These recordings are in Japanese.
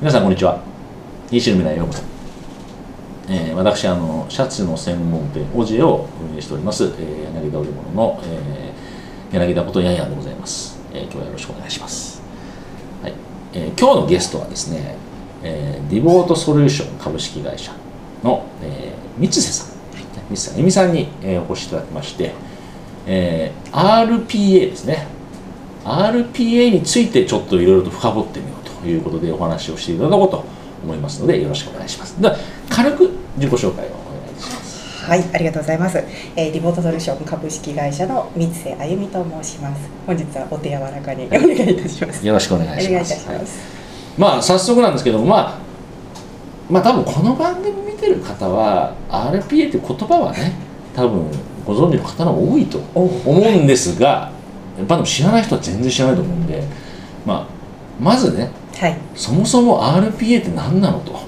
皆さんこんにちは。西の未来ようこそ、えー、私あのシャツの専門店オジエを運営しております、えー、柳田織物の、えー、柳田ことやんやでございます、えー、今日はよろしくお願いします、はい。えー、今日のゲストはですね、えー、ディボートソリューション株式会社の、えー、三瀬さん。三瀬さん、えみさんに、えー、お越しいただきまして、えー、RPA ですね。RPA についてちょっといろいろと深掘ってみよういうことでお話をしていただこうと思いますのでよろしくお願いしますでは軽く自己紹介をお願いしますはい、ありがとうございます。えー、リモートソリューション株式会社の三瀬あゆみと申します。本日はお手柔らかにお願いいたします。よろしくお願いしますはいしまあ早速なんですけどもまあまあ多分この番組見てる方は RPA っていう言葉はね多分ご存知の方の方が多いとお思うんですがやっぱでも知らない人は全然知らないと思うんで、まあ、まずねはい、そもそも RPA って何なのと。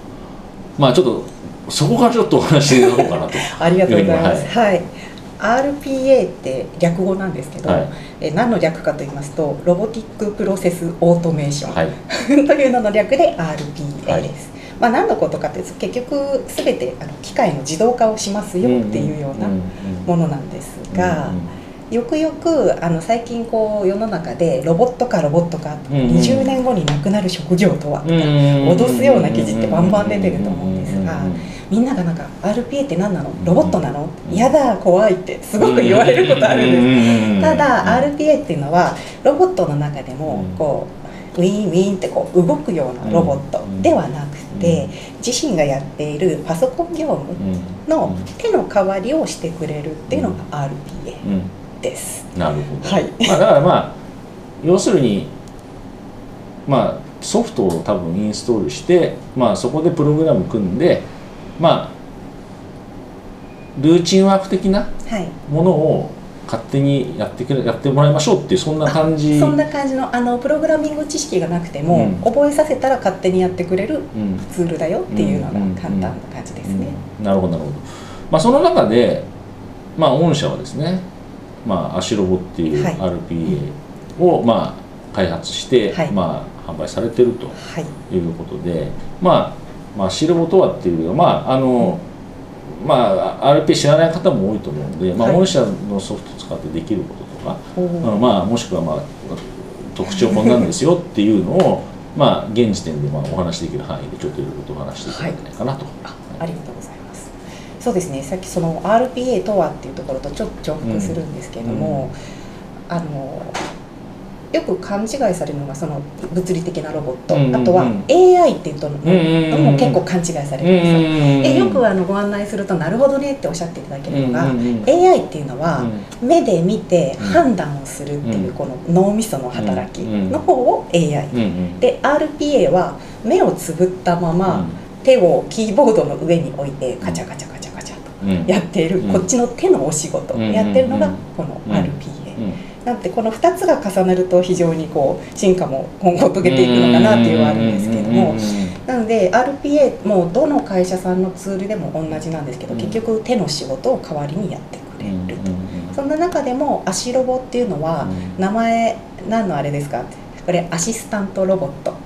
まあちょっとそこからちょっとお話していこうかなと。ありがとうございます。ははい。RPA って略語なんですけど、はい。えー何の略かと言いますと Robotic Process Automation、はい。というのの略で RPA です。まあ何のことかというと結局すべてあの機械の自動化をしますよっていうようなものなんですが、よくよくあの最近こう世の中でロボットかロボットか、うんうん。20年後になくなる職業とはとか、脅脅すような記事ってバンバン出てると思うんですがみんながなんか RPA って何なのロボットなのうん嫌だ怖いってすごく言われることあるんですただ RPA っていうのはロボットの中でもうんこうウィーンウィーンってこう動くようなロボットではなくて自身がやっているパソコン業務の手の代わりをしてくれるっていうのが RPA です。なるほど、はい。まあ、だからまあ要するにまあソフトを多分インストールして、まあ、そこでプログラム組んでまあルーチンワーク的なはい。ものを勝手にやってくれやってもらいましょうっていうそんな感じそんな感じのあのプログラミング知識がなくても、うん。覚えさせたら勝手にやってくれるうん。ツールだよっていうのがうん。簡単な感じですね。うん。なるほどなるほど、まあ、その中で、まあ、御社はですね、まあ、アシロボっていうはい。RPA を、まあ、開発して、はい。まあ、販売されてるとはい。いうことで、まあ、まあ、アシロボとはっていうまああのまあ、RPA 知らない方も多いと思うので、まあ、はい。御社のソフトを使ってできることとか、まあ、もしくは、まあ、特徴こんなんですよっていうのを、まあ、現時点でまあお話しできる範囲でちょっといろいろとお話していただけないかなと。あありがとうございます。そうですね。さっきその RPA とはっていうところとちょっと重複するんですけれども、あのよく勘違いされるのがその物理的なロボット、うんうんうん。あとは AI っていうとも結構勘違いされるんですよ。えよくあのご案内するとなるほどねっておっしゃっていただけるのが、うんうんうん。AI っていうのは、目で見てうん判断をするっていううんこの脳みその働きの方を AI、うんうん。で RPA は目をつぶったまま、手をキーボードの上に置いてカチャカチャカチャやっている、うん。こっちの手のお仕事をやってるのがこのうん。RPA、うん。なんでこの2つが重なると非常にこう進化も今後遂げていくのかなっていうのはあるんですけれども。なので RPA もどの会社さんのツールでも同じなんですけど、うん。結局手の仕事を代わりにやってくれると、うんそんな中でも足ロボっていうのは、うん。名前何のあれですか？ってこれアシスタントロボット。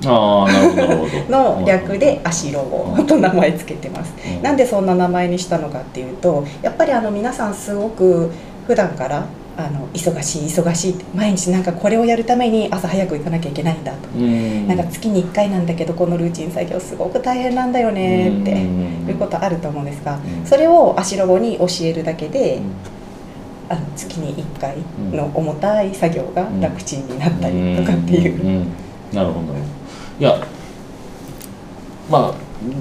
の略で足ロボ。と名前つけてます。うん。なんでそんな名前にしたのかっていうとやっぱりあの皆さんすごく普段からあの忙しい忙しいって毎日なんかこれをやるために朝早く行かなきゃいけないんだと、うん。なんか月に1回なんだけどこのルーチン作業すごく大変なんだよねって、うん。いうことあると思うんですが、うん。それを足ロボに教えるだけで、あの月に1回の重たい作業が楽ちんになったりとかっていう。ん。ん。なるほどなるほどいやまあ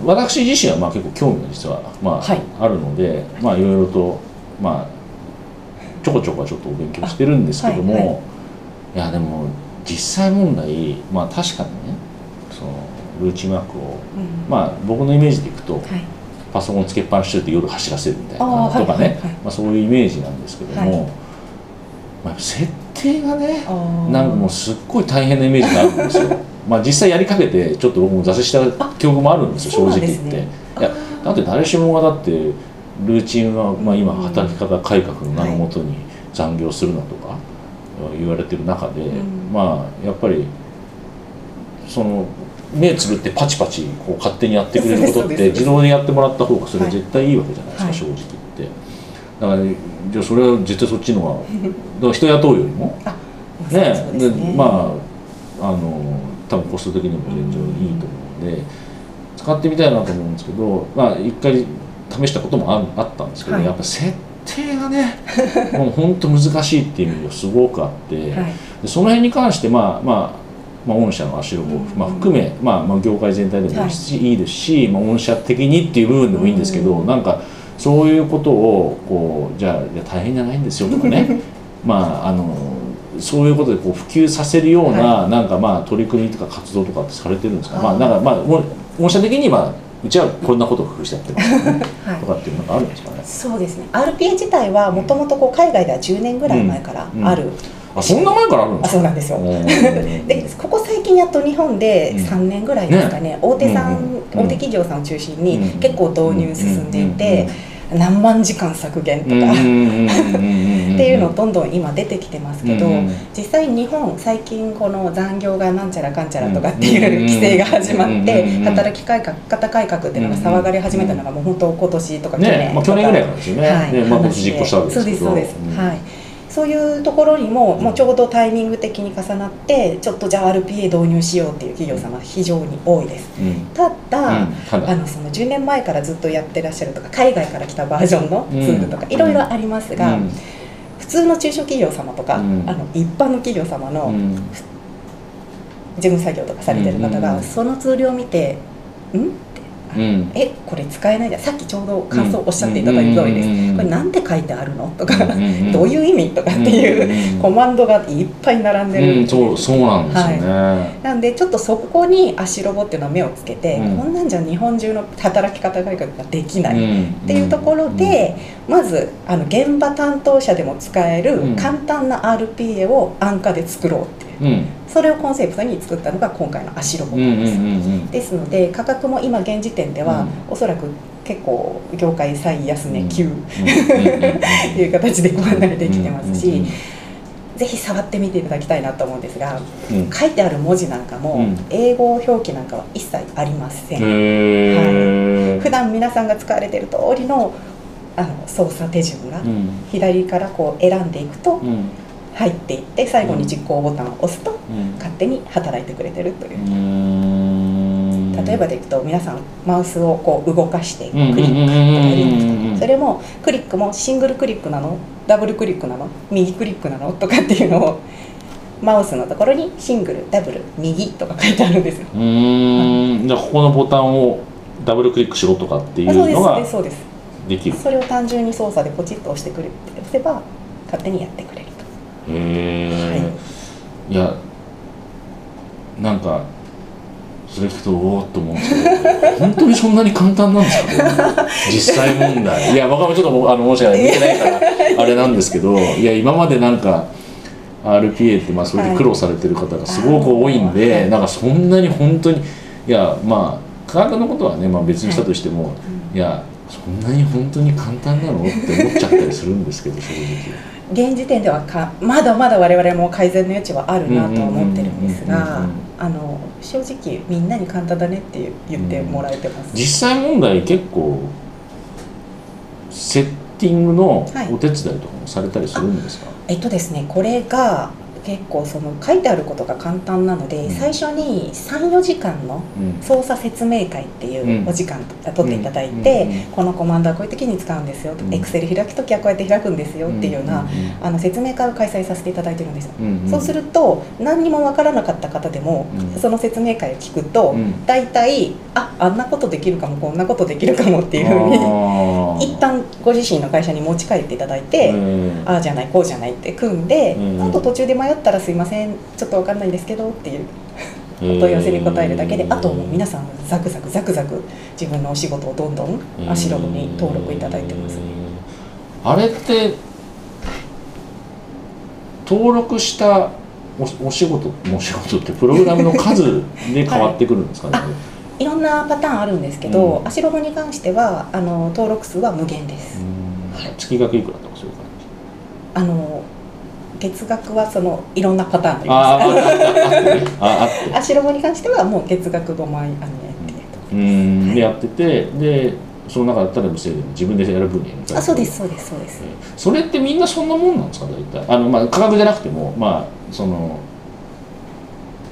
私自身はまあ結構興味が実はまあ、はい。あるのでまあいろいろとまあちょこちょこはちょっとお勉強してるんですけども、あはいはい。いやでも実際問題まあ確かにねそのルーチンワークをうん。まあ僕のイメージでいくとはいパソコンつけっぱなしで夜走らせるみたいあなーとかね、まあ、そういうイメージなんですけども、はい。まあ、設定がねなんかもうすっごい大変なイメージがあるんですよ。まあ実際やりかけてちょっと僕も挫折した記憶もあるんですよ正直言って、ねいやだって誰しもがだってルーチンは、まあ、今働き方改革の名のもとに残業するなとか言われてる中で、うん。まあやっぱりその目つぶってパチパチこう勝手にやってくれることって自動でやってもらった方がそれは絶対いいわけじゃないですか、はい。正直言って。だから、ね、じゃあそれは絶対そっちの方が だから人雇うよりもあねね。まああの多分コスト的にも全然いいと思うので使ってみたいなと思うんですけどまあ一回試したこともああったんですけど、はい。やっぱ設定がね もう本当難しいっていう意味がすごくあって、はい。でその辺に関してまあまあまあ、御社の足ロボ、うん。まあ、含め、まあ、まあ業界全体でもいいし,、い、いですし、まあ、御社的にっていう部分でもいいんですけど、うん。なんかそういうことをこうじゃあいや大変じゃないんですよとかね。まああのそういうことでこう普及させるような、なんかまあ取り組みとか活動とかってされてるんですか？まあなんかまあ御御社的にまあうちはこんなことを工夫してやってますよねはい。とかっていうのがあるんですかね？そうですね。RPA 自体はもともと海外では10年ぐらい前からある、あそんな前からあるんであすか？そうなんですよ。でここ最近やっと日本でうん。3年ぐらいですかね、大手さん、大手企業さんを中心にうん結構導入進んでいて、何万時間削減とか、っていうのどんどん今出てきてますけど、実際日本最近この残業がなんちゃらかんちゃらとかってうんいう規制が始まってうん働き改革方改革っていうのが騒がれ始めたのがもう本当今年とか去ね年まあ、去年ぐらいからですよね、はいね。まあ、実行したわけですけど。そうですそうです、ん。はいそういうところにももうちょうどタイミング的に重なってちょっとじゃあ RPA 導入しようっていう企業様非常に多いです。うん。ただ、うんただ。あのその10年前からずっとやってらっしゃるとか海外から来たバージョンのツールとかうん。いろいろありますが、うん。普通の中小企業様とか、うん。あの一般の企業様のうん。事務作業とかされてる方が、うん。そのツールを見て「ん?」うん。えこれ使えないじゃん。さっきちょうど感想おっしゃっていただいた通りです、うんこれなんて書いてあるの？とか、どういう意味？とかっていう、うんコマンドがいっぱい並んでる、うん、そうそうなんですよね、なんでちょっとそこに足ロボっていうのは目をつけて、うん。こんなんじゃ日本中の働き方改革ができない、っっていうところで、まずあの現場担当者でも使えるうん。簡単な RPA を安価で作ろうっていう。うんそれをコンセプトに作ったのが今回の足ロボうんうんうんです、うん。ですので価格も今現時点では、うん。おそらく結構業界最安値級、うんっていう形でご案内できてますし、うんうんぜひ触ってみていただきたいなと思うんですがうん。書いてある文字なんかも、うん。英語表記なんかは一切ありません、へー。普段皆さんが使われている通りのあの操作手順がうん。左からこう選んでいくとうん入っていって最後に実行ボタンを押すとうん。勝手に働いてくれてるという。う、ん。例えばでいくと皆さんマウスをこう動かしてクうんリックとかやりますうんうんうんうんそれもクリックもシングルクリックなの？ダブルクリックなの？右クリックなの？とかっていうのをマウスのところにシングルダブル右とか書いてあるんですよ。うーん。じゃあここのボタンをダブルクリックしろとかっていうのがそうですそうですできる。それを単純に操作でポチッと押してくれて押せば勝手にやってくれるえ、い、やなんかそれ聞くとおおっと思うんですけど本当にそんなに簡単なんですか？ね 実際問題。いや僕はちょっとあの申し訳ない見てないからあれなんですけどいや今までなんか RPA ってまあそれで苦労されてる方がすごく多いんで、はい。なんかそんなに本当にいやまあ科学のことはね、まあ、別にしたとしても、いやそんなに本当に簡単なの？って思っちゃったりするんですけど正直。現時点ではかまだまだ我々も改善の余地はあるなとは思ってるんですうんうんうんが正直みんなに簡単だねって言ってもらえてます、実際問題結構セッティングのはいお手伝いとかもされたりするんですか、えっとですねこれが結構その書いてあることが簡単なので、うん。最初に34時間のうん。操作説明会っていううん。お時間取っていただいて、うん。うん。このコマンドはこういう時に使うんですようん。エクセル開く時はこうやって開くんですよっていうような、あの説明会を開催させていただいてるんですよ、そうすると何にもわからなかった方でも、うん。その説明会を聞くと、うん。大体ああんなことできるかもこんなことできるかもっていうふうに一旦ご自身の会社に持ち帰っていただいて、うん。ああじゃないこうじゃないって組んで、うん。あと途中で迷ったらすいませんちょっとわかんないんですけどっていうお問い合わせに答えるだけであともう皆さんザクザクザクザク自分のお仕事をどんどん足ロボに登録いただいてます、あれって登録したおお仕事お仕事ってプログラムの数で変わってくるんですかね、は いいろんなパターンあるんですけど、うん。足ロボに関してはあの登録数は無限です、うん。はい。月額いくらとかそういう感あの月額はそのいろんなパターンありあますああってねああってあ白子 に関してはもう月額5万円っていうん。でやっててでその中だったら無制限で自分で選ぶにあそうですそうですそうです。それってみんなそんなもんなんですか大体？あのまあ価格じゃなくてもまあその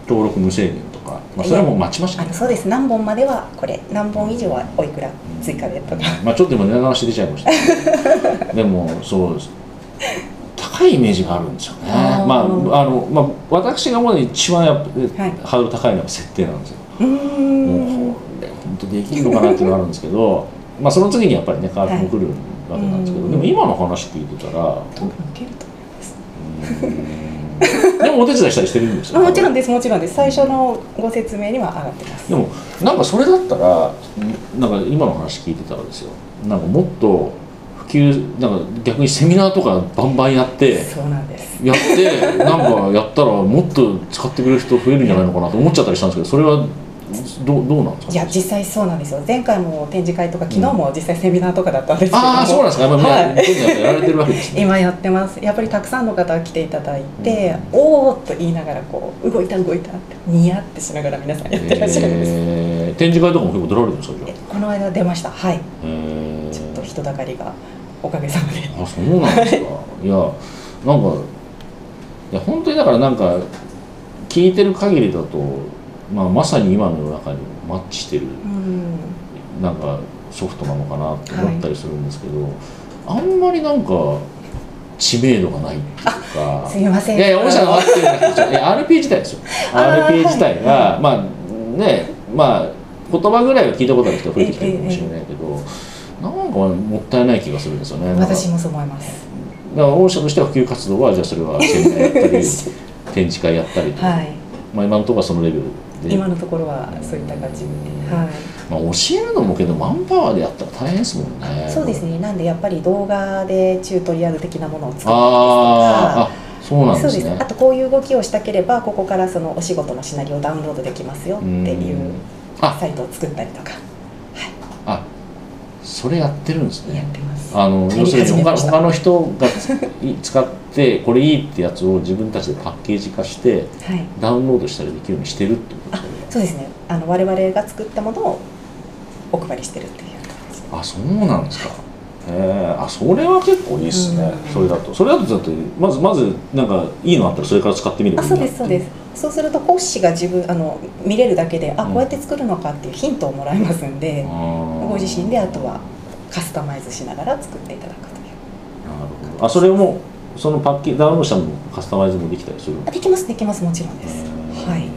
登録無制限とか、まあ、それはもう待ちましたそうです。何本まではこれ。何本以上はおいくら追加でとか。まあちょっと今値段の話出ちゃいました。でもそうです。高いイメージがあるんですよね。まああの、まあ、私が思うのに一番やっぱ、はい。ハードル高いのは設定なんですよ。もうんこれ本当できるのかなっていうのがあるんですけどまあその次にやっぱりね価格も来るわけなんですけど、はいでも今の話聞いてたら多分いけると思いますうーんでもお手伝いしたりしてるんですもちろんですもちろんです。最初のご説明には上がってます。でもなんかそれだったらなんか今の話聞いてたらですよ。なんかもっと普及なんか逆にセミナーとかバンバンやってそうなんです。やってなんかやったらもっと使ってくれる人増えるんじゃないのかなと思っちゃったりしたんですけどそれはどうどうなんですか？いや実際そうなんですよ。前回も展示会とか昨日も実際セミナーとかだったんですけども、ああそうなんですか。やっぱり、はい。やられてるわけですね。今やってます。やっぱりたくさんの方が来ていただいて、おおっと言いながらこう動いた動いたってニヤってしながら皆さんやってらっしゃるんです、えー展示会とかも結構出られるんですかこの間出ました。はい。あえー。ちょっと人だかりがおかげさまで。あそうなんですか。いやなんかいや本当にだからなんか聞いてる限りだと、まあ、まさに今の世の中にマッチしてるうん。なんかソフトなのかなって思ったりするんですけど、あんまりなんか知名度がないっていうか。すみません。いやいや、御社のあっていうのは、いや RP 自体ですよ。RP 自体が、はいまあね、まあ言葉ぐらいは聞いたことある人が増えてきてるかもしれないけど、なんかもったいない気がするんですよね。私もそう思います。だから御社としては普及活動はじゃあそれはセミナーやったり 展示会やったりと、はい。まあ今のところはそのレベル。で。今のところはそういった感じで、はい。まあ、教えるのもけどマンパワーでやったら大変ですもんね。そうですね。なんでやっぱり動画でチュートリアル的なものを作ったりですとかそうなんですね。そうです。あとこういう動きをしたければここからそのお仕事のシナリオをダウンロードできますよっていうサイトを作ったりとか。あ、それやってるんですね。やってますあの要するに他他の人が使ってこれいいってやつを自分たちでパッケージ化してはい。ダウンロードしたりできるようにしてるってことですよね。そうですね。あの我々が作ったものをお配りしてるっていうあ、そうなんですか。へえ、あ、それは結構いいっすね。うん。それだと、それだとだってまずまずなんかいいのあったらそれから使ってみればいいそうですそうです。そうすると講師が自分あの見れるだけであうん。こうやって作るのかっていうヒントをもらえますんで、ごご自身であとはカスタマイズしながら作っていただくという。なるほど。あ、それをもうそのパッケージダウンロードしたのもカスタマイズもできたりする？あできますできますもちろんです。はい。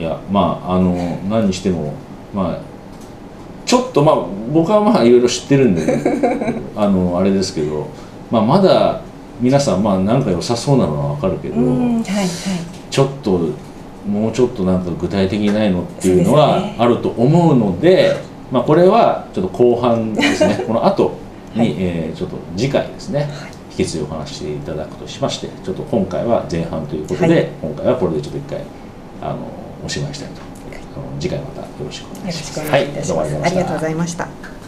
いやまああの何にしてもまあちょっとまあ僕はまあいろいろ知ってるんで、あのあれですけど、まあ、まだ皆さんまあなんか良さそうなのはわかるけど、うんはいはい。ちょっともうちょっとなんか具体的にないのっていうのはあると思うのでまあ、これはちょっと後半ですね。この後に、はい。えーちょっと次回ですね、引き続きお話ししていただくとしましてちょっと今回は前半ということで、はい。今回はこれでちょっと一回あのおしまいしたいと、あの次回またよろしくお願いします。はいどうもありがとうございました。ありがとうございました。